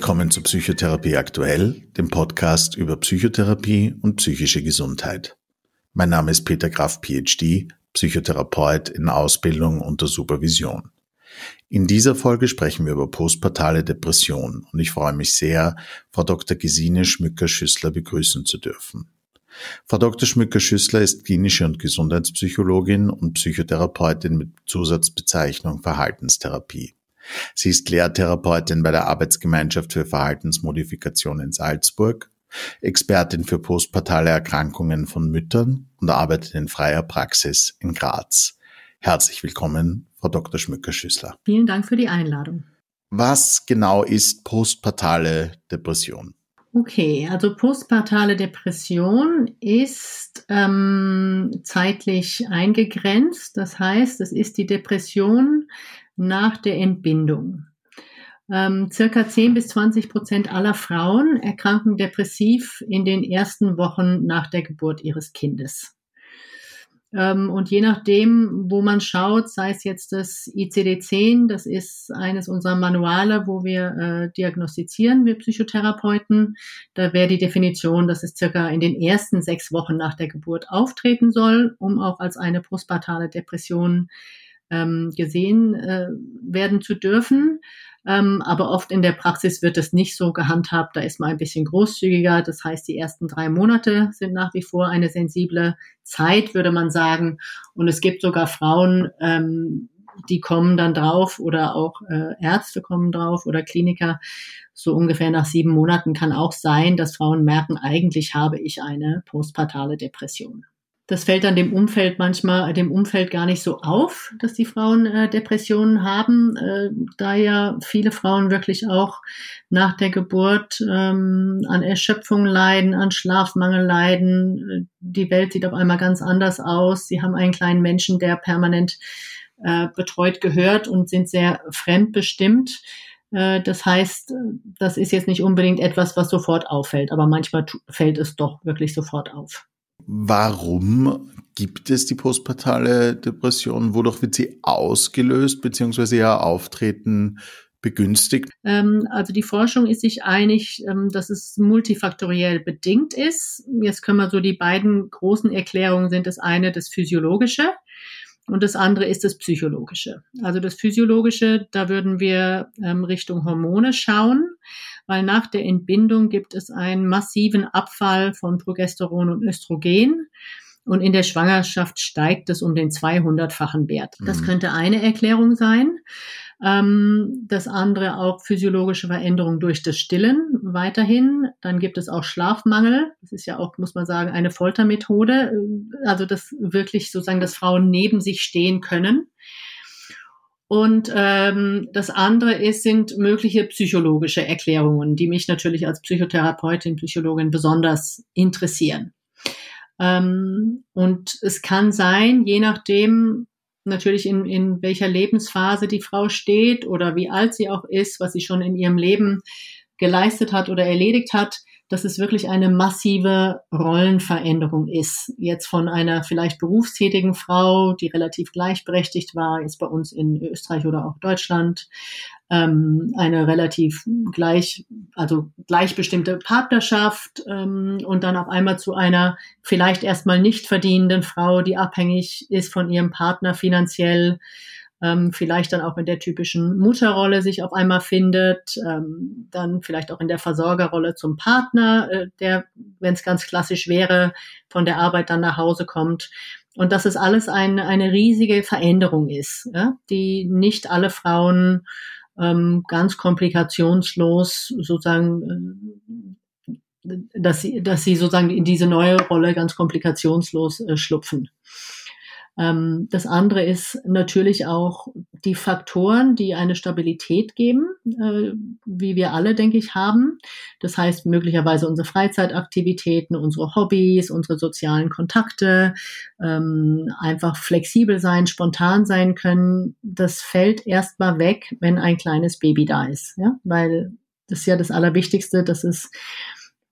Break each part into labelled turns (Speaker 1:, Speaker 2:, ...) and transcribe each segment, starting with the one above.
Speaker 1: Willkommen zu Psychotherapie aktuell, dem Podcast über Psychotherapie und psychische Gesundheit. Mein Name ist Peter Graf, PhD, Psychotherapeut in Ausbildung unter Supervision. In dieser Folge sprechen wir über postpartale Depression und ich freue mich sehr, Frau Dr. Gesine Schmücker-Schüssler begrüßen zu dürfen. Frau Dr. Schmücker-Schüssler ist klinische und Gesundheitspsychologin und Psychotherapeutin mit Zusatzbezeichnung Verhaltenstherapie. Sie ist Lehrtherapeutin bei der Arbeitsgemeinschaft für Verhaltensmodifikation in Salzburg, Expertin für postpartale Erkrankungen von Müttern und arbeitet in freier Praxis in Graz. Herzlich willkommen, Frau Dr. Schmücker-Schüssler.
Speaker 2: Vielen Dank für die Einladung.
Speaker 1: Was genau ist postpartale Depression?
Speaker 2: Okay, also postpartale Depression ist ähm, zeitlich eingegrenzt. Das heißt, es ist die Depression nach der Entbindung. Ähm, circa 10 bis 20 Prozent aller Frauen erkranken depressiv in den ersten Wochen nach der Geburt ihres Kindes. Ähm, und je nachdem, wo man schaut, sei es jetzt das ICD-10, das ist eines unserer Manuale, wo wir äh, diagnostizieren, wir Psychotherapeuten. Da wäre die Definition, dass es circa in den ersten sechs Wochen nach der Geburt auftreten soll, um auch als eine postpartale Depression ähm, gesehen äh, werden zu dürfen. Ähm, aber oft in der Praxis wird es nicht so gehandhabt. Da ist man ein bisschen großzügiger. Das heißt, die ersten drei Monate sind nach wie vor eine sensible Zeit, würde man sagen. Und es gibt sogar Frauen, ähm, die kommen dann drauf oder auch äh, Ärzte kommen drauf oder Kliniker. So ungefähr nach sieben Monaten kann auch sein, dass Frauen merken, eigentlich habe ich eine postpartale Depression. Das fällt dann dem Umfeld manchmal, dem Umfeld gar nicht so auf, dass die Frauen äh, Depressionen haben, äh, da ja viele Frauen wirklich auch nach der Geburt ähm, an Erschöpfung leiden, an Schlafmangel leiden. Die Welt sieht auf einmal ganz anders aus. Sie haben einen kleinen Menschen, der permanent äh, betreut gehört und sind sehr fremdbestimmt. Äh, das heißt, das ist jetzt nicht unbedingt etwas, was sofort auffällt, aber manchmal fällt es doch wirklich sofort auf.
Speaker 1: Warum gibt es die postpartale Depression? Wodurch wird sie ausgelöst, beziehungsweise ihr Auftreten begünstigt?
Speaker 2: Ähm, also die Forschung ist sich einig, ähm, dass es multifaktoriell bedingt ist. Jetzt können wir so die beiden großen Erklärungen sind das eine das Physiologische und das andere ist das Psychologische. Also das Physiologische, da würden wir ähm, Richtung Hormone schauen weil nach der Entbindung gibt es einen massiven Abfall von Progesteron und Östrogen. Und in der Schwangerschaft steigt es um den 200-fachen Wert. Das mhm. könnte eine Erklärung sein. Ähm, das andere auch physiologische Veränderungen durch das Stillen weiterhin. Dann gibt es auch Schlafmangel. Das ist ja auch, muss man sagen, eine Foltermethode. Also das wirklich sozusagen, dass Frauen neben sich stehen können. Und ähm, das andere ist, sind mögliche psychologische Erklärungen, die mich natürlich als Psychotherapeutin, Psychologin besonders interessieren. Ähm, und es kann sein, je nachdem natürlich in, in welcher Lebensphase die Frau steht oder wie alt sie auch ist, was sie schon in ihrem Leben geleistet hat oder erledigt hat, dass es wirklich eine massive Rollenveränderung ist. Jetzt von einer vielleicht berufstätigen Frau, die relativ gleichberechtigt war, jetzt bei uns in Österreich oder auch Deutschland, ähm, eine relativ gleich, also gleichbestimmte Partnerschaft ähm, und dann auf einmal zu einer vielleicht erstmal nicht verdienenden Frau, die abhängig ist von ihrem Partner finanziell ähm, vielleicht dann auch in der typischen Mutterrolle sich auf einmal findet, ähm, dann vielleicht auch in der Versorgerrolle zum Partner, äh, der, wenn es ganz klassisch wäre, von der Arbeit dann nach Hause kommt. Und dass es alles ein, eine riesige Veränderung ist, ja, die nicht alle Frauen ähm, ganz komplikationslos sozusagen äh, dass sie, dass sie sozusagen in diese neue Rolle ganz komplikationslos äh, schlupfen. Ähm, das andere ist natürlich auch die Faktoren, die eine Stabilität geben, äh, wie wir alle, denke ich, haben. Das heißt möglicherweise unsere Freizeitaktivitäten, unsere Hobbys, unsere sozialen Kontakte, ähm, einfach flexibel sein, spontan sein können. Das fällt erstmal weg, wenn ein kleines Baby da ist, ja, weil das ist ja das Allerwichtigste, dass es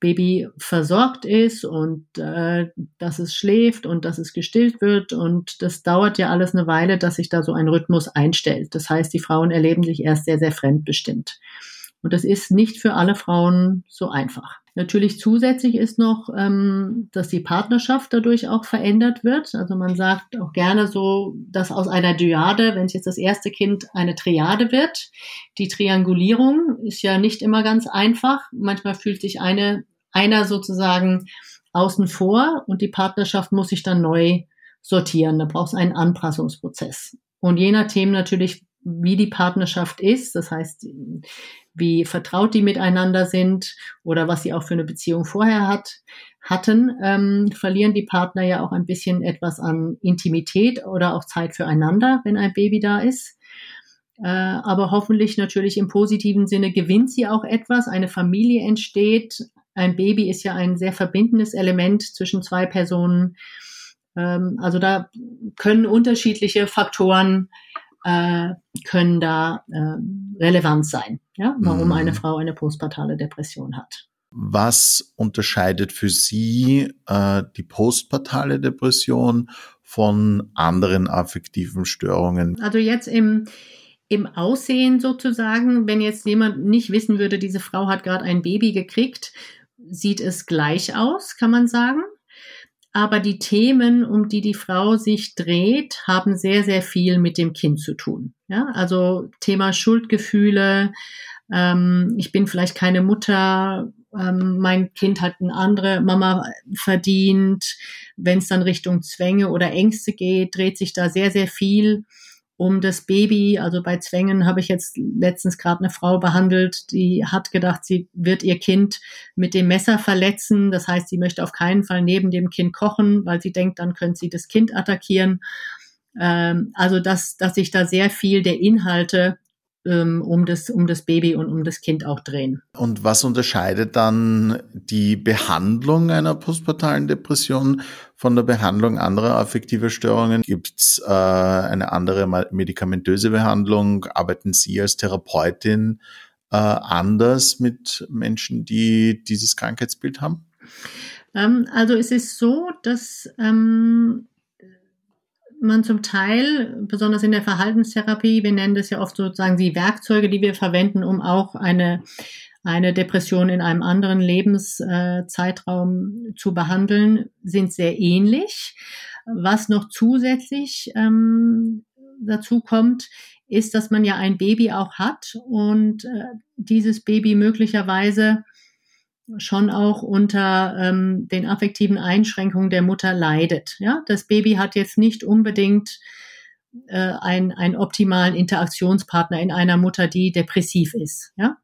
Speaker 2: Baby versorgt ist und äh, dass es schläft und dass es gestillt wird. Und das dauert ja alles eine Weile, dass sich da so ein Rhythmus einstellt. Das heißt, die Frauen erleben sich erst sehr, sehr fremdbestimmt. Und das ist nicht für alle Frauen so einfach. Natürlich zusätzlich ist noch, ähm, dass die Partnerschaft dadurch auch verändert wird. Also man sagt auch gerne so, dass aus einer Dyade, wenn es jetzt das erste Kind eine Triade wird, die Triangulierung ist ja nicht immer ganz einfach. Manchmal fühlt sich eine, einer sozusagen außen vor und die Partnerschaft muss sich dann neu sortieren. Da braucht es einen Anpassungsprozess. Und je nachdem natürlich, wie die Partnerschaft ist, das heißt, wie vertraut die miteinander sind oder was sie auch für eine Beziehung vorher hat, hatten, ähm, verlieren die Partner ja auch ein bisschen etwas an Intimität oder auch Zeit füreinander, wenn ein Baby da ist. Äh, aber hoffentlich natürlich im positiven Sinne gewinnt sie auch etwas, eine Familie entsteht. Ein Baby ist ja ein sehr verbindendes Element zwischen zwei Personen. Ähm, also da können unterschiedliche Faktoren äh, können da äh, relevant sein, ja, warum mhm. eine Frau eine postpartale Depression hat.
Speaker 1: Was unterscheidet für Sie äh, die postpartale Depression von anderen affektiven Störungen?
Speaker 2: Also jetzt im, im Aussehen sozusagen, wenn jetzt jemand nicht wissen würde, diese Frau hat gerade ein Baby gekriegt, sieht es gleich aus, kann man sagen. Aber die Themen, um die die Frau sich dreht, haben sehr, sehr viel mit dem Kind zu tun. Ja, also Thema Schuldgefühle. Ähm, ich bin vielleicht keine Mutter. Ähm, mein Kind hat eine andere Mama verdient. Wenn es dann Richtung Zwänge oder Ängste geht, dreht sich da sehr, sehr viel um das Baby. Also bei Zwängen habe ich jetzt letztens gerade eine Frau behandelt, die hat gedacht, sie wird ihr Kind mit dem Messer verletzen. Das heißt, sie möchte auf keinen Fall neben dem Kind kochen, weil sie denkt, dann könnte sie das Kind attackieren. Ähm, also dass, dass sich da sehr viel der Inhalte ähm, um das, um das Baby und um das Kind auch drehen.
Speaker 1: Und was unterscheidet dann die Behandlung einer postpartalen Depression von der Behandlung anderer affektiver Störungen? Gibt es äh, eine andere medikamentöse Behandlung? Arbeiten Sie als Therapeutin äh, anders mit Menschen, die dieses Krankheitsbild haben?
Speaker 2: Ähm, also es ist so, dass ähm, man zum Teil, besonders in der Verhaltenstherapie, wir nennen das ja oft sozusagen die Werkzeuge, die wir verwenden, um auch eine, eine Depression in einem anderen Lebenszeitraum äh, zu behandeln, sind sehr ähnlich. Was noch zusätzlich ähm, dazu kommt, ist, dass man ja ein Baby auch hat und äh, dieses Baby möglicherweise schon auch unter ähm, den affektiven Einschränkungen der Mutter leidet. Ja, das Baby hat jetzt nicht unbedingt äh, ein, einen optimalen Interaktionspartner in einer Mutter, die depressiv ist. Ja,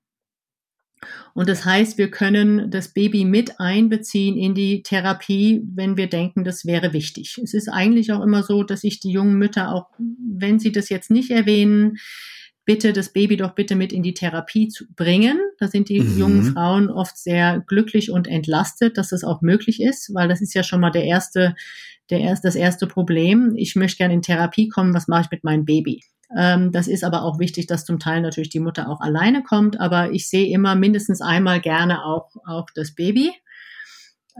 Speaker 2: und das heißt, wir können das Baby mit einbeziehen in die Therapie, wenn wir denken, das wäre wichtig. Es ist eigentlich auch immer so, dass ich die jungen Mütter auch, wenn sie das jetzt nicht erwähnen, bitte das Baby doch bitte mit in die Therapie zu bringen. Da sind die mhm. jungen Frauen oft sehr glücklich und entlastet, dass das auch möglich ist, weil das ist ja schon mal der erste, der erst, das erste Problem. Ich möchte gerne in Therapie kommen, was mache ich mit meinem Baby? Ähm, das ist aber auch wichtig, dass zum Teil natürlich die Mutter auch alleine kommt, aber ich sehe immer mindestens einmal gerne auch, auch das Baby.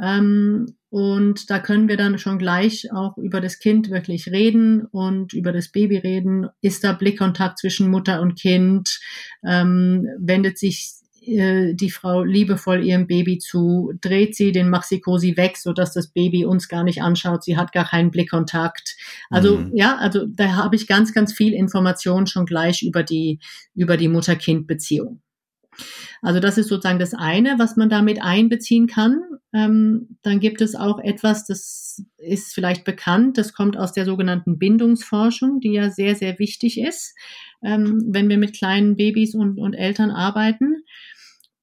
Speaker 2: Ähm, und da können wir dann schon gleich auch über das Kind wirklich reden und über das Baby reden. Ist da Blickkontakt zwischen Mutter und Kind? Ähm, wendet sich äh, die Frau liebevoll ihrem Baby zu? Dreht sie den Maxikosi weg, so dass das Baby uns gar nicht anschaut? Sie hat gar keinen Blickkontakt. Also mhm. ja, also da habe ich ganz, ganz viel Information schon gleich über die über die Mutter-Kind-Beziehung. Also das ist sozusagen das eine, was man damit einbeziehen kann. Ähm, dann gibt es auch etwas, das ist vielleicht bekannt, das kommt aus der sogenannten Bindungsforschung, die ja sehr, sehr wichtig ist, ähm, wenn wir mit kleinen Babys und, und Eltern arbeiten.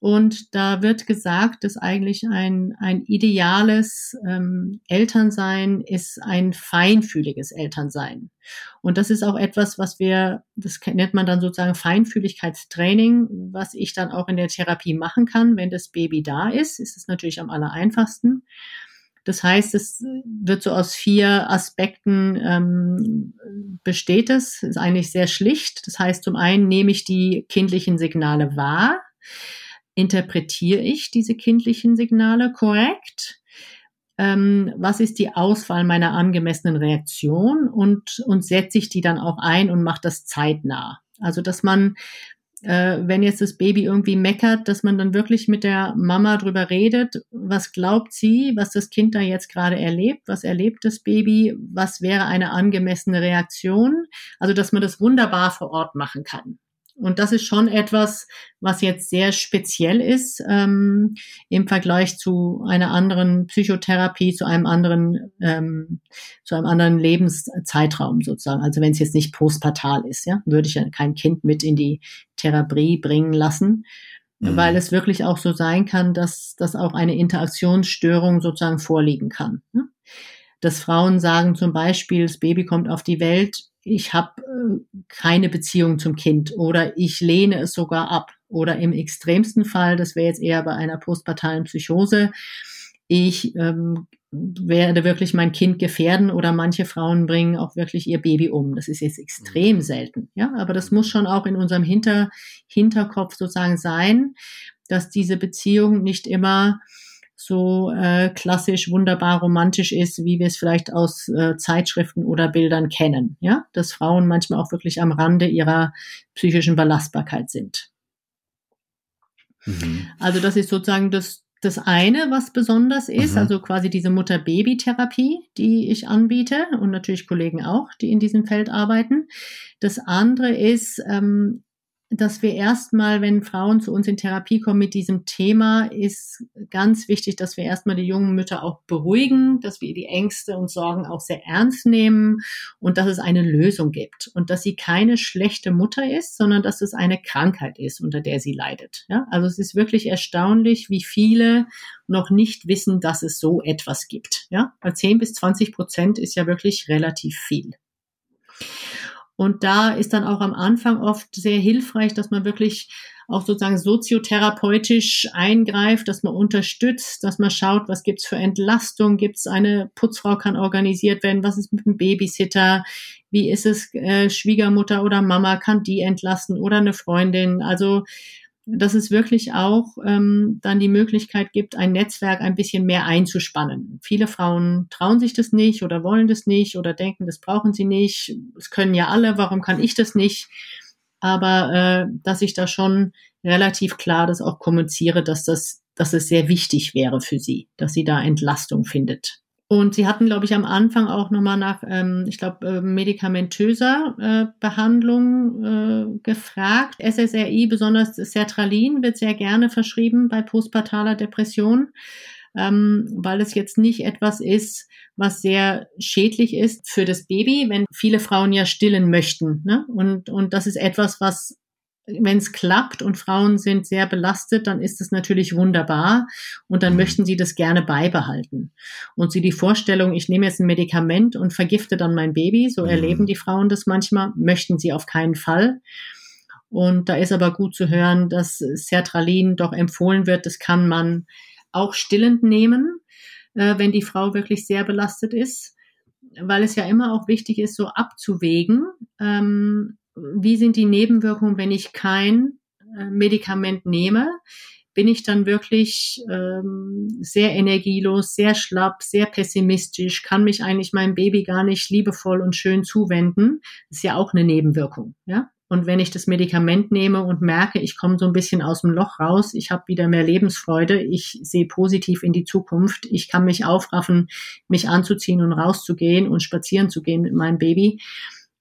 Speaker 2: Und da wird gesagt, dass eigentlich ein, ein ideales ähm, Elternsein ist ein feinfühliges Elternsein. Und das ist auch etwas, was wir, das nennt man dann sozusagen Feinfühligkeitstraining, was ich dann auch in der Therapie machen kann, wenn das Baby da ist. Ist es natürlich am aller einfachsten. Das heißt, es wird so aus vier Aspekten ähm, besteht es. Ist eigentlich sehr schlicht. Das heißt, zum einen nehme ich die kindlichen Signale wahr interpretiere ich diese kindlichen Signale korrekt? Ähm, was ist die Auswahl meiner angemessenen Reaktion und, und setze ich die dann auch ein und mache das zeitnah? Also, dass man äh, wenn jetzt das Baby irgendwie meckert, dass man dann wirklich mit der Mama drüber redet, was glaubt sie, was das Kind da jetzt gerade erlebt, was erlebt das Baby, was wäre eine angemessene Reaktion. Also, dass man das wunderbar vor Ort machen kann. Und das ist schon etwas, was jetzt sehr speziell ist ähm, im Vergleich zu einer anderen Psychotherapie, zu einem anderen, ähm, zu einem anderen Lebenszeitraum sozusagen. Also wenn es jetzt nicht postpartal ist, ja, würde ich ja kein Kind mit in die Therapie bringen lassen, mhm. weil es wirklich auch so sein kann, dass, dass auch eine Interaktionsstörung sozusagen vorliegen kann. Ne? Dass Frauen sagen zum Beispiel, das Baby kommt auf die Welt, ich habe äh, keine Beziehung zum Kind oder ich lehne es sogar ab. Oder im extremsten Fall, das wäre jetzt eher bei einer postpartalen Psychose, ich ähm, werde wirklich mein Kind gefährden oder manche Frauen bringen auch wirklich ihr Baby um. Das ist jetzt extrem mhm. selten, ja, aber das muss schon auch in unserem Hinter Hinterkopf sozusagen sein, dass diese Beziehung nicht immer so äh, klassisch wunderbar romantisch ist, wie wir es vielleicht aus äh, Zeitschriften oder Bildern kennen. Ja, dass Frauen manchmal auch wirklich am Rande ihrer psychischen Belastbarkeit sind. Mhm. Also das ist sozusagen das das eine, was besonders ist, mhm. also quasi diese Mutter-Baby-Therapie, die ich anbiete und natürlich Kollegen auch, die in diesem Feld arbeiten. Das andere ist ähm, dass wir erstmal, wenn Frauen zu uns in Therapie kommen mit diesem Thema, ist ganz wichtig, dass wir erstmal die jungen Mütter auch beruhigen, dass wir die Ängste und Sorgen auch sehr ernst nehmen und dass es eine Lösung gibt und dass sie keine schlechte Mutter ist, sondern dass es eine Krankheit ist, unter der sie leidet. Ja? Also es ist wirklich erstaunlich, wie viele noch nicht wissen, dass es so etwas gibt. Ja? Weil 10 bis 20 Prozent ist ja wirklich relativ viel. Und da ist dann auch am Anfang oft sehr hilfreich, dass man wirklich auch sozusagen soziotherapeutisch eingreift, dass man unterstützt, dass man schaut, was gibt's für Entlastung, gibt's eine Putzfrau kann organisiert werden, was ist mit dem Babysitter, wie ist es äh, Schwiegermutter oder Mama kann die entlasten oder eine Freundin. Also dass es wirklich auch ähm, dann die Möglichkeit gibt, ein Netzwerk ein bisschen mehr einzuspannen. Viele Frauen trauen sich das nicht oder wollen das nicht oder denken, das brauchen sie nicht. Es können ja alle, warum kann ich das nicht? Aber äh, dass ich da schon relativ klar das auch kommuniziere, dass das, dass es sehr wichtig wäre für sie, dass sie da Entlastung findet. Und sie hatten, glaube ich, am Anfang auch nochmal nach, ähm, ich glaube, äh, medikamentöser äh, Behandlung äh, gefragt. SSRI, besonders Sertralin, wird sehr gerne verschrieben bei postpartaler Depression, ähm, weil es jetzt nicht etwas ist, was sehr schädlich ist für das Baby, wenn viele Frauen ja stillen möchten. Ne? Und, und das ist etwas, was wenn es klappt und Frauen sind sehr belastet, dann ist es natürlich wunderbar und dann mhm. möchten sie das gerne beibehalten. Und sie die Vorstellung, ich nehme jetzt ein Medikament und vergifte dann mein Baby, so mhm. erleben die Frauen das manchmal, möchten sie auf keinen Fall. Und da ist aber gut zu hören, dass Sertralin doch empfohlen wird, das kann man auch stillend nehmen, äh, wenn die Frau wirklich sehr belastet ist, weil es ja immer auch wichtig ist, so abzuwägen. Ähm, wie sind die Nebenwirkungen, wenn ich kein äh, Medikament nehme? Bin ich dann wirklich ähm, sehr energielos, sehr schlapp, sehr pessimistisch, kann mich eigentlich meinem Baby gar nicht liebevoll und schön zuwenden? Das ist ja auch eine Nebenwirkung, ja. Und wenn ich das Medikament nehme und merke, ich komme so ein bisschen aus dem Loch raus, ich habe wieder mehr Lebensfreude, ich sehe positiv in die Zukunft, ich kann mich aufraffen, mich anzuziehen und rauszugehen und spazieren zu gehen mit meinem Baby,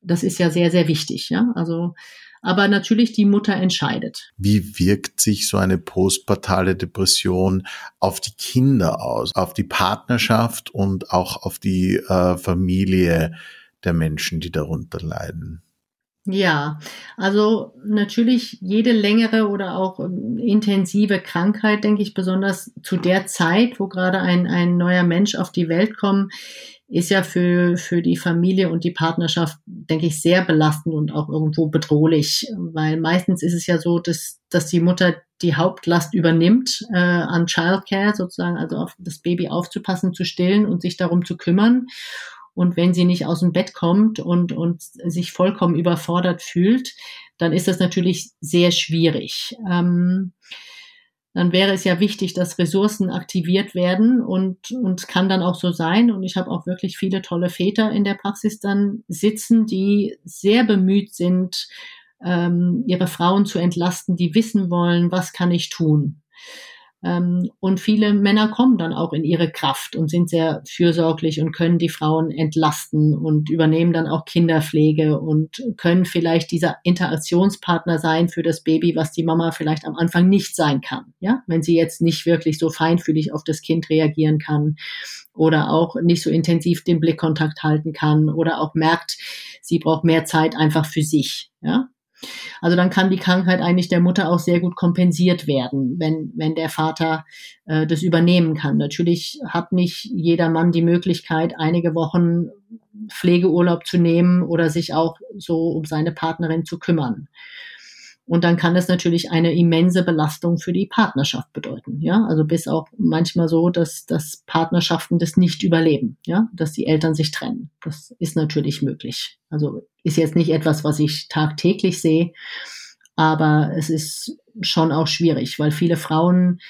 Speaker 2: das ist ja sehr, sehr wichtig. Ja? Also, aber natürlich die Mutter entscheidet.
Speaker 1: Wie wirkt sich so eine postpartale Depression auf die Kinder aus, auf die Partnerschaft und auch auf die äh, Familie der Menschen, die darunter leiden?
Speaker 2: Ja, also natürlich jede längere oder auch ähm, intensive Krankheit, denke ich, besonders zu der Zeit, wo gerade ein, ein neuer Mensch auf die Welt kommt, ist ja für, für die Familie und die Partnerschaft, denke ich, sehr belastend und auch irgendwo bedrohlich, weil meistens ist es ja so, dass, dass die Mutter die Hauptlast übernimmt äh, an Childcare sozusagen, also auf das Baby aufzupassen, zu stillen und sich darum zu kümmern. Und wenn sie nicht aus dem Bett kommt und, und sich vollkommen überfordert fühlt, dann ist das natürlich sehr schwierig. Ähm, dann wäre es ja wichtig, dass Ressourcen aktiviert werden und, und kann dann auch so sein. Und ich habe auch wirklich viele tolle Väter in der Praxis dann sitzen, die sehr bemüht sind, ähm, ihre Frauen zu entlasten, die wissen wollen, was kann ich tun. Ähm, und viele Männer kommen dann auch in ihre Kraft und sind sehr fürsorglich und können die Frauen entlasten und übernehmen dann auch Kinderpflege und können vielleicht dieser Interaktionspartner sein für das Baby, was die Mama vielleicht am Anfang nicht sein kann. Ja, wenn sie jetzt nicht wirklich so feinfühlig auf das Kind reagieren kann oder auch nicht so intensiv den Blickkontakt halten kann oder auch merkt, sie braucht mehr Zeit einfach für sich. Ja, also dann kann die Krankheit eigentlich der Mutter auch sehr gut kompensiert werden, wenn, wenn der Vater äh, das übernehmen kann. Natürlich hat nicht jeder Mann die Möglichkeit, einige Wochen Pflegeurlaub zu nehmen oder sich auch so um seine Partnerin zu kümmern. Und dann kann das natürlich eine immense Belastung für die Partnerschaft bedeuten. Ja, also bis auch manchmal so, dass, dass Partnerschaften das nicht überleben. Ja, dass die Eltern sich trennen. Das ist natürlich möglich. Also ist jetzt nicht etwas, was ich tagtäglich sehe, aber es ist schon auch schwierig, weil viele Frauen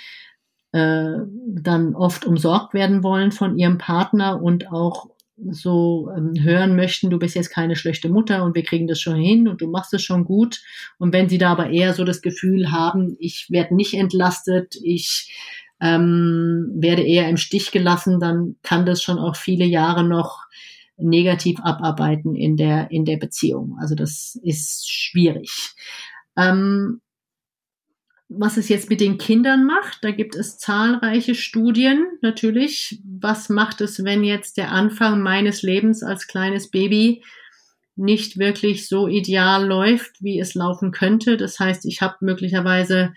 Speaker 2: äh, dann oft umsorgt werden wollen von ihrem Partner und auch so ähm, hören möchten, du bist jetzt keine schlechte Mutter und wir kriegen das schon hin und du machst es schon gut. Und wenn sie da aber eher so das Gefühl haben, ich werde nicht entlastet, ich ähm, werde eher im Stich gelassen, dann kann das schon auch viele Jahre noch negativ abarbeiten in der, in der Beziehung. Also das ist schwierig. Ähm, was es jetzt mit den Kindern macht. Da gibt es zahlreiche Studien natürlich. Was macht es, wenn jetzt der Anfang meines Lebens als kleines Baby nicht wirklich so ideal läuft, wie es laufen könnte? Das heißt, ich habe möglicherweise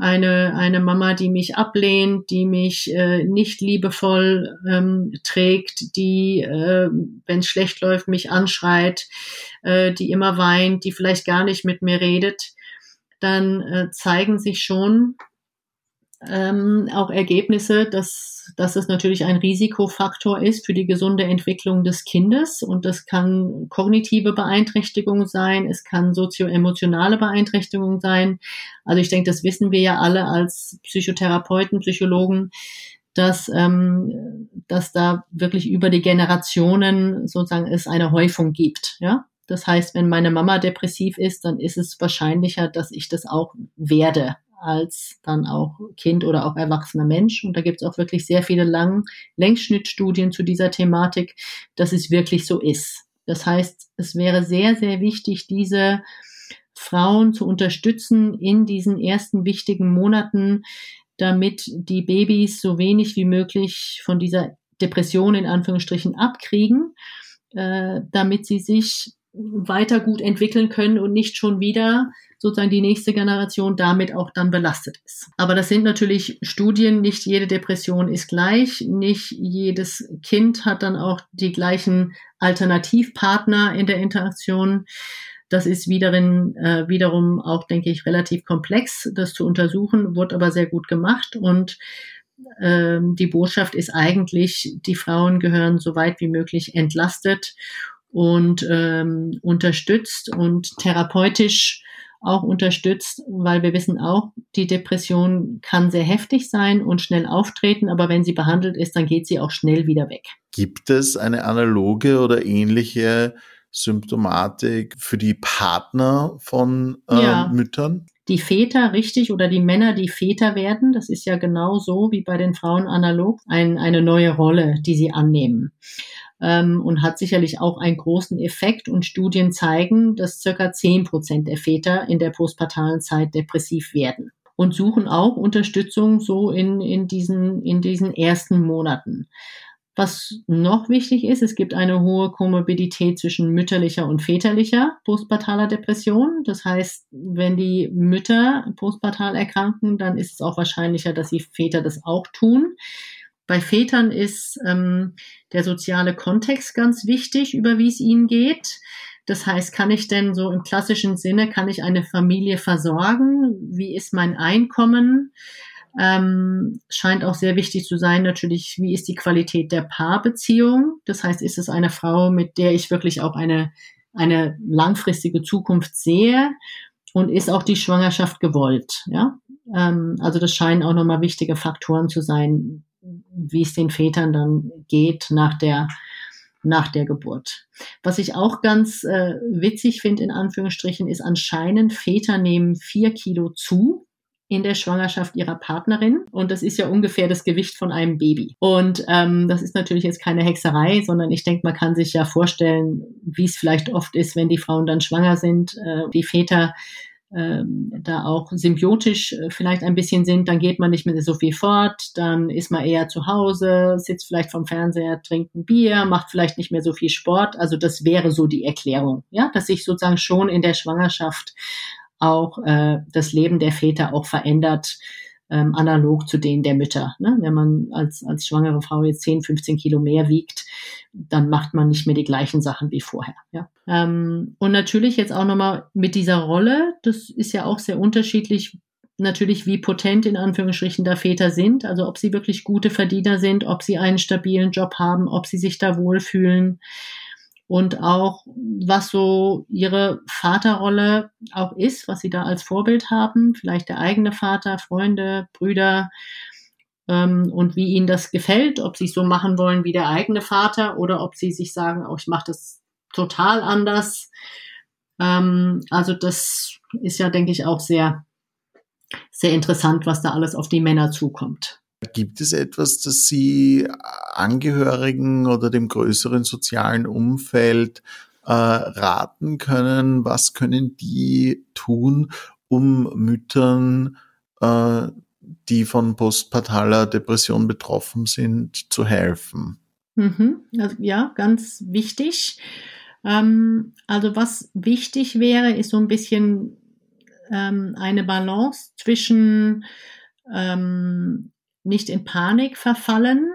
Speaker 2: eine, eine Mama, die mich ablehnt, die mich äh, nicht liebevoll ähm, trägt, die, äh, wenn es schlecht läuft, mich anschreit, äh, die immer weint, die vielleicht gar nicht mit mir redet dann äh, zeigen sich schon ähm, auch Ergebnisse, dass, dass es natürlich ein Risikofaktor ist für die gesunde Entwicklung des Kindes. Und das kann kognitive Beeinträchtigung sein, es kann sozioemotionale Beeinträchtigung sein. Also ich denke, das wissen wir ja alle als Psychotherapeuten, Psychologen, dass, ähm, dass da wirklich über die Generationen sozusagen es eine Häufung gibt. Ja, das heißt, wenn meine Mama depressiv ist, dann ist es wahrscheinlicher, dass ich das auch werde als dann auch Kind oder auch erwachsener Mensch. Und da gibt es auch wirklich sehr viele Lang Längsschnittstudien zu dieser Thematik, dass es wirklich so ist. Das heißt, es wäre sehr, sehr wichtig, diese Frauen zu unterstützen in diesen ersten wichtigen Monaten, damit die Babys so wenig wie möglich von dieser Depression in Anführungsstrichen abkriegen, äh, damit sie sich weiter gut entwickeln können und nicht schon wieder sozusagen die nächste Generation damit auch dann belastet ist. Aber das sind natürlich Studien, nicht jede Depression ist gleich, nicht jedes Kind hat dann auch die gleichen Alternativpartner in der Interaktion. Das ist wiederin, äh, wiederum auch, denke ich, relativ komplex, das zu untersuchen, wurde aber sehr gut gemacht und ähm, die Botschaft ist eigentlich, die Frauen gehören so weit wie möglich entlastet und ähm, unterstützt und therapeutisch auch unterstützt, weil wir wissen auch, die Depression kann sehr heftig sein und schnell auftreten, aber wenn sie behandelt ist, dann geht sie auch schnell wieder weg.
Speaker 1: Gibt es eine analoge oder ähnliche Symptomatik für die Partner von äh, ja. Müttern?
Speaker 2: Die Väter, richtig, oder die Männer, die Väter werden, das ist ja genau so wie bei den Frauen analog, ein, eine neue Rolle, die sie annehmen ähm, und hat sicherlich auch einen großen Effekt. Und Studien zeigen, dass circa zehn Prozent der Väter in der postpartalen Zeit depressiv werden und suchen auch Unterstützung so in, in, diesen, in diesen ersten Monaten. Was noch wichtig ist, es gibt eine hohe Komorbidität zwischen mütterlicher und väterlicher postpartaler Depression. Das heißt, wenn die Mütter postpartal erkranken, dann ist es auch wahrscheinlicher, dass die Väter das auch tun. Bei Vätern ist ähm, der soziale Kontext ganz wichtig, über wie es ihnen geht. Das heißt, kann ich denn so im klassischen Sinne, kann ich eine Familie versorgen? Wie ist mein Einkommen? Ähm, scheint auch sehr wichtig zu sein, natürlich, wie ist die Qualität der Paarbeziehung? Das heißt, ist es eine Frau, mit der ich wirklich auch eine, eine langfristige Zukunft sehe? Und ist auch die Schwangerschaft gewollt? Ja, ähm, also das scheinen auch nochmal wichtige Faktoren zu sein, wie es den Vätern dann geht nach der, nach der Geburt. Was ich auch ganz äh, witzig finde, in Anführungsstrichen, ist anscheinend Väter nehmen vier Kilo zu in der Schwangerschaft ihrer Partnerin. Und das ist ja ungefähr das Gewicht von einem Baby. Und ähm, das ist natürlich jetzt keine Hexerei, sondern ich denke, man kann sich ja vorstellen, wie es vielleicht oft ist, wenn die Frauen dann schwanger sind, äh, die Väter da auch symbiotisch äh, vielleicht ein bisschen sind, dann geht man nicht mehr so viel fort, dann ist man eher zu Hause, sitzt vielleicht vom Fernseher, trinkt ein Bier, macht vielleicht nicht mehr so viel Sport. Also das wäre so die Erklärung, ja, dass sich sozusagen schon in der Schwangerschaft auch äh, das Leben der Väter auch verändert, ähm, analog zu denen der Mütter. Ne? Wenn man als, als schwangere Frau jetzt 10, 15 Kilo mehr wiegt, dann macht man nicht mehr die gleichen Sachen wie vorher. Ja? Ähm, und natürlich jetzt auch nochmal mit dieser Rolle, das ist ja auch sehr unterschiedlich, natürlich wie potent in Anführungsstrichen da Väter sind, also ob sie wirklich gute Verdiener sind, ob sie einen stabilen Job haben, ob sie sich da wohlfühlen und auch was so ihre Vaterrolle auch ist, was sie da als Vorbild haben, vielleicht der eigene Vater, Freunde, Brüder ähm, und wie ihnen das gefällt, ob sie es so machen wollen wie der eigene Vater oder ob sie sich sagen, oh, ich mache das total anders. Ähm, also das ist ja, denke ich, auch sehr, sehr interessant, was da alles auf die Männer zukommt.
Speaker 1: Gibt es etwas, das Sie Angehörigen oder dem größeren sozialen Umfeld äh, raten können? Was können die tun, um Müttern, äh, die von postpartaler Depression betroffen sind, zu helfen?
Speaker 2: Mhm. Also, ja, ganz wichtig. Ähm, also was wichtig wäre, ist so ein bisschen ähm, eine Balance zwischen ähm, nicht in Panik verfallen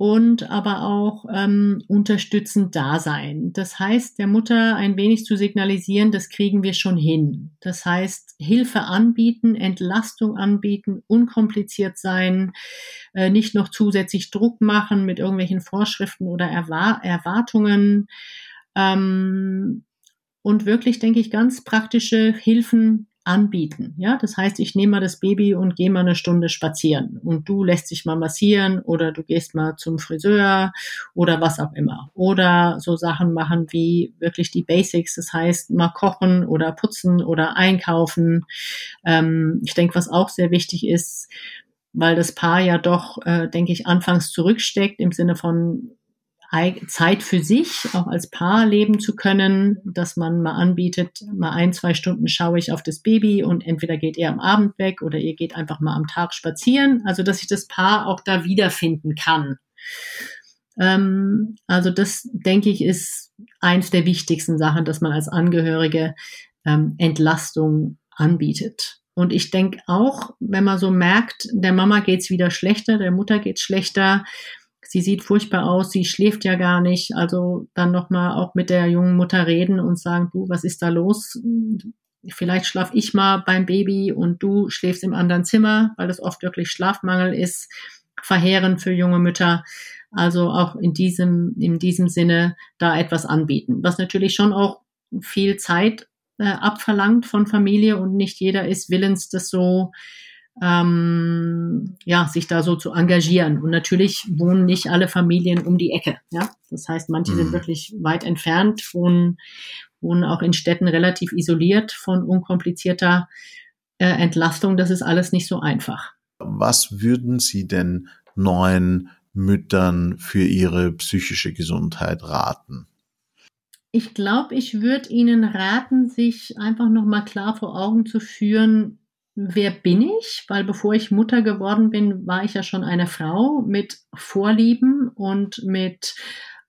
Speaker 2: und aber auch ähm, unterstützend da sein. Das heißt, der Mutter ein wenig zu signalisieren, das kriegen wir schon hin. Das heißt, Hilfe anbieten, Entlastung anbieten, unkompliziert sein, äh, nicht noch zusätzlich Druck machen mit irgendwelchen Vorschriften oder Erwar Erwartungen. Ähm, und wirklich, denke ich, ganz praktische Hilfen anbieten. Ja, das heißt, ich nehme mal das Baby und gehe mal eine Stunde spazieren und du lässt dich mal massieren oder du gehst mal zum Friseur oder was auch immer. Oder so Sachen machen wie wirklich die Basics, das heißt mal kochen oder putzen oder einkaufen. Ähm, ich denke, was auch sehr wichtig ist, weil das Paar ja doch, äh, denke ich, anfangs zurücksteckt im Sinne von Zeit für sich, auch als Paar leben zu können, dass man mal anbietet, mal ein, zwei Stunden schaue ich auf das Baby und entweder geht ihr am Abend weg oder ihr geht einfach mal am Tag spazieren. Also, dass sich das Paar auch da wiederfinden kann. Ähm, also, das denke ich ist eins der wichtigsten Sachen, dass man als Angehörige ähm, Entlastung anbietet. Und ich denke auch, wenn man so merkt, der Mama geht's wieder schlechter, der Mutter geht's schlechter, sie sieht furchtbar aus, sie schläft ja gar nicht. Also dann nochmal auch mit der jungen Mutter reden und sagen, du, was ist da los? Vielleicht schlaf ich mal beim Baby und du schläfst im anderen Zimmer, weil es oft wirklich Schlafmangel ist, verheerend für junge Mütter. Also auch in diesem, in diesem Sinne da etwas anbieten, was natürlich schon auch viel Zeit äh, abverlangt von Familie und nicht jeder ist willens, das so ähm, ja, sich da so zu engagieren. Und natürlich wohnen nicht alle Familien um die Ecke. Ja? Das heißt, manche mhm. sind wirklich weit entfernt, wohnen, wohnen auch in Städten relativ isoliert von unkomplizierter äh, Entlastung. Das ist alles nicht so einfach.
Speaker 1: Was würden Sie denn neuen Müttern für ihre psychische Gesundheit raten?
Speaker 2: Ich glaube, ich würde Ihnen raten, sich einfach nochmal klar vor Augen zu führen, wer bin ich? Weil bevor ich Mutter geworden bin, war ich ja schon eine Frau mit Vorlieben und mit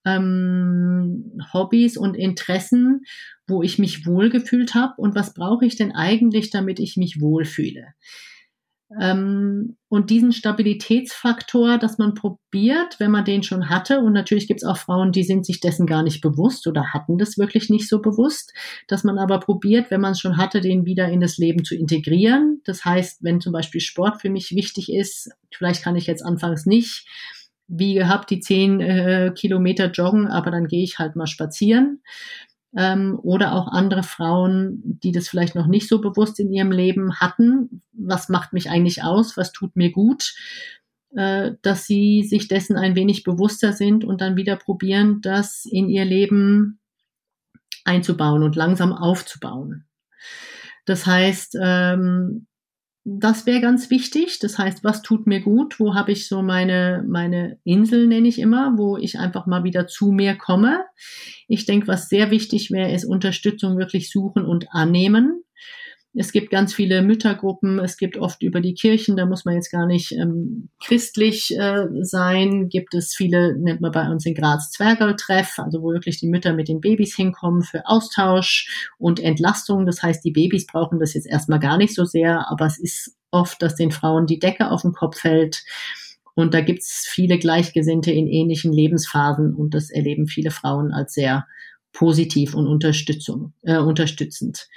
Speaker 2: ähm, Hobbys und Interessen, wo ich mich wohlgefühlt habe. Und was brauche ich denn eigentlich, damit ich mich wohlfühle? Ähm, und diesen Stabilitätsfaktor, dass man probiert, wenn man den schon hatte, und natürlich gibt es auch Frauen, die sind sich dessen gar nicht bewusst oder hatten das wirklich nicht so bewusst, dass man aber probiert, wenn man es schon hatte, den wieder in das Leben zu integrieren. Das heißt, wenn zum Beispiel Sport für mich wichtig ist, vielleicht kann ich jetzt anfangs nicht wie gehabt die zehn äh, Kilometer joggen, aber dann gehe ich halt mal spazieren ähm, oder auch andere Frauen, die das vielleicht noch nicht so bewusst in ihrem Leben hatten. Was macht mich eigentlich aus? Was tut mir gut? äh, dass sie sich dessen ein wenig bewusster sind und dann wieder probieren, das in ihr Leben einzubauen und langsam aufzubauen. Das heißt, ähm, das wäre ganz wichtig. Das heißt, was tut mir gut? Wo habe ich so meine, meine Insel, nenne ich immer, wo ich einfach mal wieder zu mir komme. Ich denke, was sehr wichtig wäre, ist Unterstützung wirklich suchen und annehmen. Es gibt ganz viele Müttergruppen, es gibt oft über die Kirchen, da muss man jetzt gar nicht ähm, christlich äh, sein, gibt es viele, nennt man bei uns in Graz Zwergeltreff, also wo wirklich die Mütter mit den Babys hinkommen für Austausch und Entlastung. Das heißt, die Babys brauchen das jetzt erstmal gar nicht so sehr, aber es ist oft, dass den Frauen die Decke auf den Kopf fällt. Und da gibt's viele Gleichgesinnte in ähnlichen Lebensphasen und das erleben viele Frauen als sehr positiv und Unterstützung, äh, unterstützend.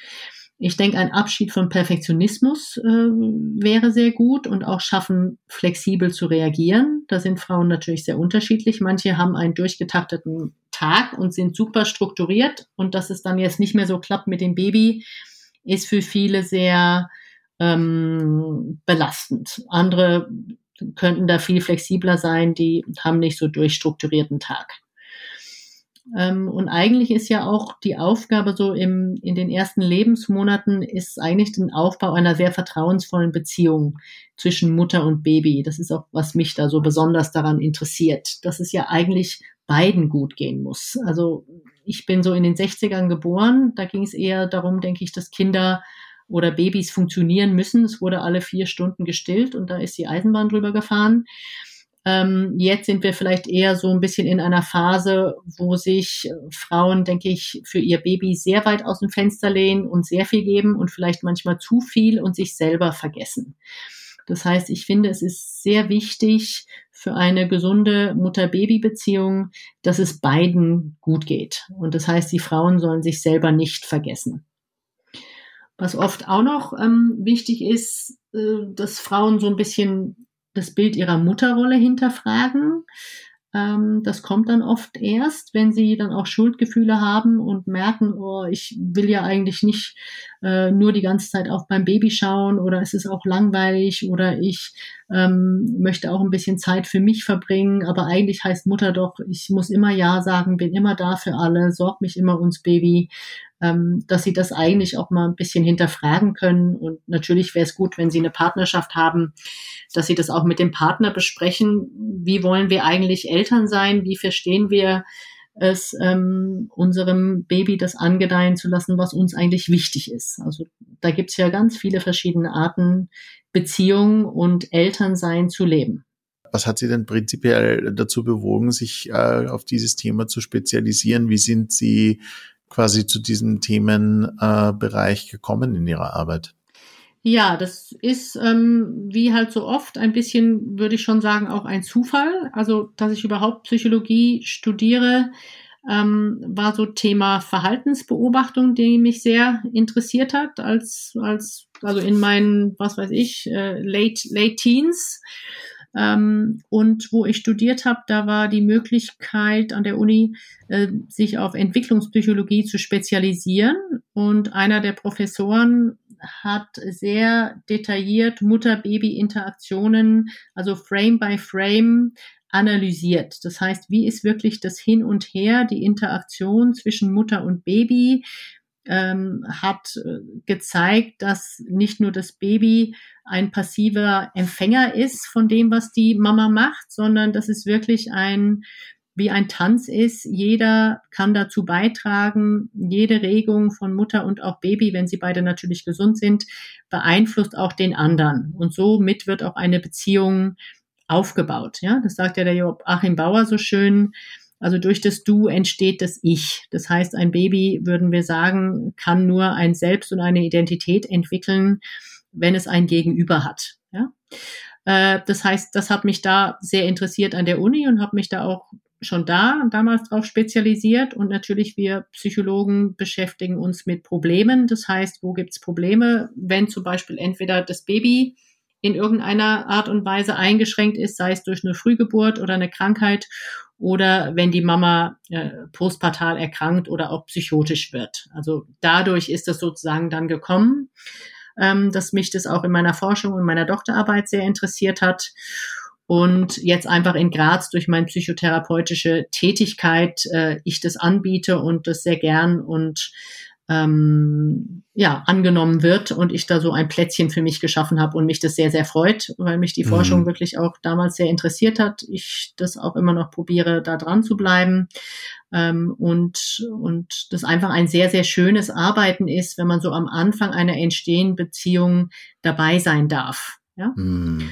Speaker 2: Ich denke, ein Abschied von Perfektionismus äh, wäre sehr gut und auch schaffen, flexibel zu reagieren. Da sind Frauen natürlich sehr unterschiedlich. Manche haben einen durchgetakteten Tag und sind super strukturiert und dass es dann jetzt nicht mehr so klappt mit dem Baby, ist für viele sehr ähm, belastend. Andere könnten da viel flexibler sein, die haben nicht so durchstrukturierten Tag. Ähm, und eigentlich ist ja auch die Aufgabe so im, in den ersten Lebensmonaten ist eigentlich den Aufbau einer sehr vertrauensvollen Beziehung zwischen Mutter und Baby. Das ist auch, was mich da so besonders daran interessiert, dass es ja eigentlich beiden gut gehen muss. Also ich bin so in den 60ern geboren. Da ging es eher darum, denke ich, dass Kinder oder Babys funktionieren müssen. Es wurde alle vier Stunden gestillt und da ist die Eisenbahn drüber gefahren. Ähm, jetzt sind wir vielleicht eher so ein bisschen in einer Phase, wo sich äh, Frauen, denke ich, für ihr Baby sehr weit aus dem Fenster lehnen und sehr viel geben und vielleicht manchmal zu viel und sich selber vergessen. Das heißt, ich finde, es ist sehr wichtig für eine gesunde Mutter-Baby-Beziehung, dass es beiden gut geht. Und das heißt, die Frauen sollen sich selber nicht vergessen. Was oft auch noch ähm, wichtig ist, äh, dass Frauen so ein bisschen das Bild ihrer Mutterrolle hinterfragen. Ähm, das kommt dann oft erst, wenn sie dann auch Schuldgefühle haben und merken, oh, ich will ja eigentlich nicht äh, nur die ganze Zeit auch beim Baby schauen oder es ist auch langweilig oder ich ähm, möchte auch ein bisschen Zeit für mich verbringen, aber eigentlich heißt Mutter doch, ich muss immer Ja sagen, bin immer da für alle, sorg mich immer ums Baby ähm, dass sie das eigentlich auch mal ein bisschen hinterfragen können. Und natürlich wäre es gut, wenn sie eine Partnerschaft haben, dass sie das auch mit dem Partner besprechen. Wie wollen wir eigentlich Eltern sein? Wie verstehen wir es, ähm, unserem Baby das angedeihen zu lassen, was uns eigentlich wichtig ist? Also da gibt es ja ganz viele verschiedene Arten, Beziehungen und Elternsein zu leben.
Speaker 1: Was hat Sie denn prinzipiell dazu bewogen, sich äh, auf dieses Thema zu spezialisieren? Wie sind Sie quasi zu diesem Themenbereich äh, gekommen in Ihrer Arbeit?
Speaker 2: Ja, das ist ähm, wie halt so oft ein bisschen, würde ich schon sagen, auch ein Zufall. Also, dass ich überhaupt Psychologie studiere, ähm, war so Thema Verhaltensbeobachtung, die mich sehr interessiert hat, als, als also in meinen, was weiß ich, äh, late, late Teens. Ähm, und wo ich studiert habe, da war die Möglichkeit an der Uni, äh, sich auf Entwicklungspsychologie zu spezialisieren. Und einer der Professoren hat sehr detailliert Mutter-Baby-Interaktionen, also Frame by Frame, analysiert. Das heißt, wie ist wirklich das Hin und Her, die Interaktion zwischen Mutter und Baby? Ähm, hat äh, gezeigt, dass nicht nur das Baby ein passiver Empfänger ist von dem, was die Mama macht, sondern dass es wirklich ein wie ein Tanz ist. Jeder kann dazu beitragen. Jede Regung von Mutter und auch Baby, wenn sie beide natürlich gesund sind, beeinflusst auch den anderen. Und somit wird auch eine Beziehung aufgebaut. Ja, das sagt ja der Joachim Bauer so schön. Also durch das Du entsteht das Ich. Das heißt, ein Baby, würden wir sagen, kann nur ein Selbst und eine Identität entwickeln, wenn es ein Gegenüber hat. Ja? Äh, das heißt, das hat mich da sehr interessiert an der Uni und habe mich da auch schon da damals drauf spezialisiert und natürlich wir Psychologen beschäftigen uns mit Problemen. Das heißt, wo gibt es Probleme, wenn zum Beispiel entweder das Baby in irgendeiner Art und Weise eingeschränkt ist, sei es durch eine Frühgeburt oder eine Krankheit oder wenn die Mama äh, postpartal erkrankt oder auch psychotisch wird. Also dadurch ist das sozusagen dann gekommen, ähm, dass mich das auch in meiner Forschung und meiner Doktorarbeit sehr interessiert hat. und jetzt einfach in Graz durch meine psychotherapeutische Tätigkeit äh, ich das anbiete und das sehr gern und ähm, ja angenommen wird und ich da so ein Plätzchen für mich geschaffen habe und mich das sehr sehr freut, weil mich die mhm. Forschung wirklich auch damals sehr interessiert hat. Ich das auch immer noch probiere, da dran zu bleiben ähm, und und das einfach ein sehr sehr schönes Arbeiten ist, wenn man so am Anfang einer entstehenden Beziehung dabei sein darf. Ja. Mhm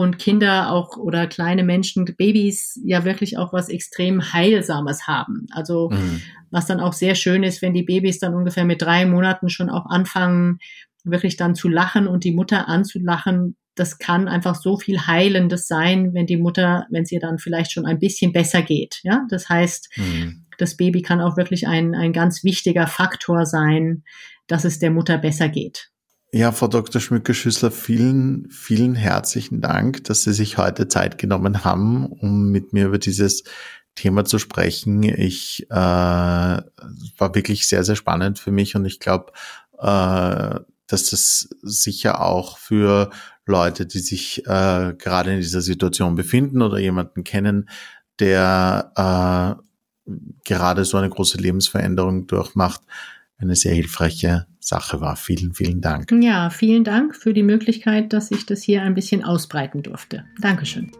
Speaker 2: und Kinder auch oder kleine Menschen, Babys ja wirklich auch was extrem Heilsames haben. Also mhm. was dann auch sehr schön ist, wenn die Babys dann ungefähr mit drei Monaten schon auch anfangen, wirklich dann zu lachen und die Mutter anzulachen. Das kann einfach so viel Heilendes sein, wenn die Mutter, wenn es ihr dann vielleicht schon ein bisschen besser geht. Ja, das heißt, mhm. das Baby kann auch wirklich ein, ein ganz wichtiger Faktor sein, dass es der Mutter besser geht.
Speaker 1: Ja, Frau Dr. Schmücke-Schüssler, vielen, vielen herzlichen Dank, dass Sie sich heute Zeit genommen haben, um mit mir über dieses Thema zu sprechen. Ich äh, war wirklich sehr, sehr spannend für mich und ich glaube, äh, dass das sicher auch für Leute, die sich äh, gerade in dieser Situation befinden oder jemanden kennen, der äh, gerade so eine große Lebensveränderung durchmacht, eine sehr hilfreiche Sache war. Vielen, vielen Dank.
Speaker 2: Ja, vielen Dank für die Möglichkeit, dass ich das hier ein bisschen ausbreiten durfte. Dankeschön.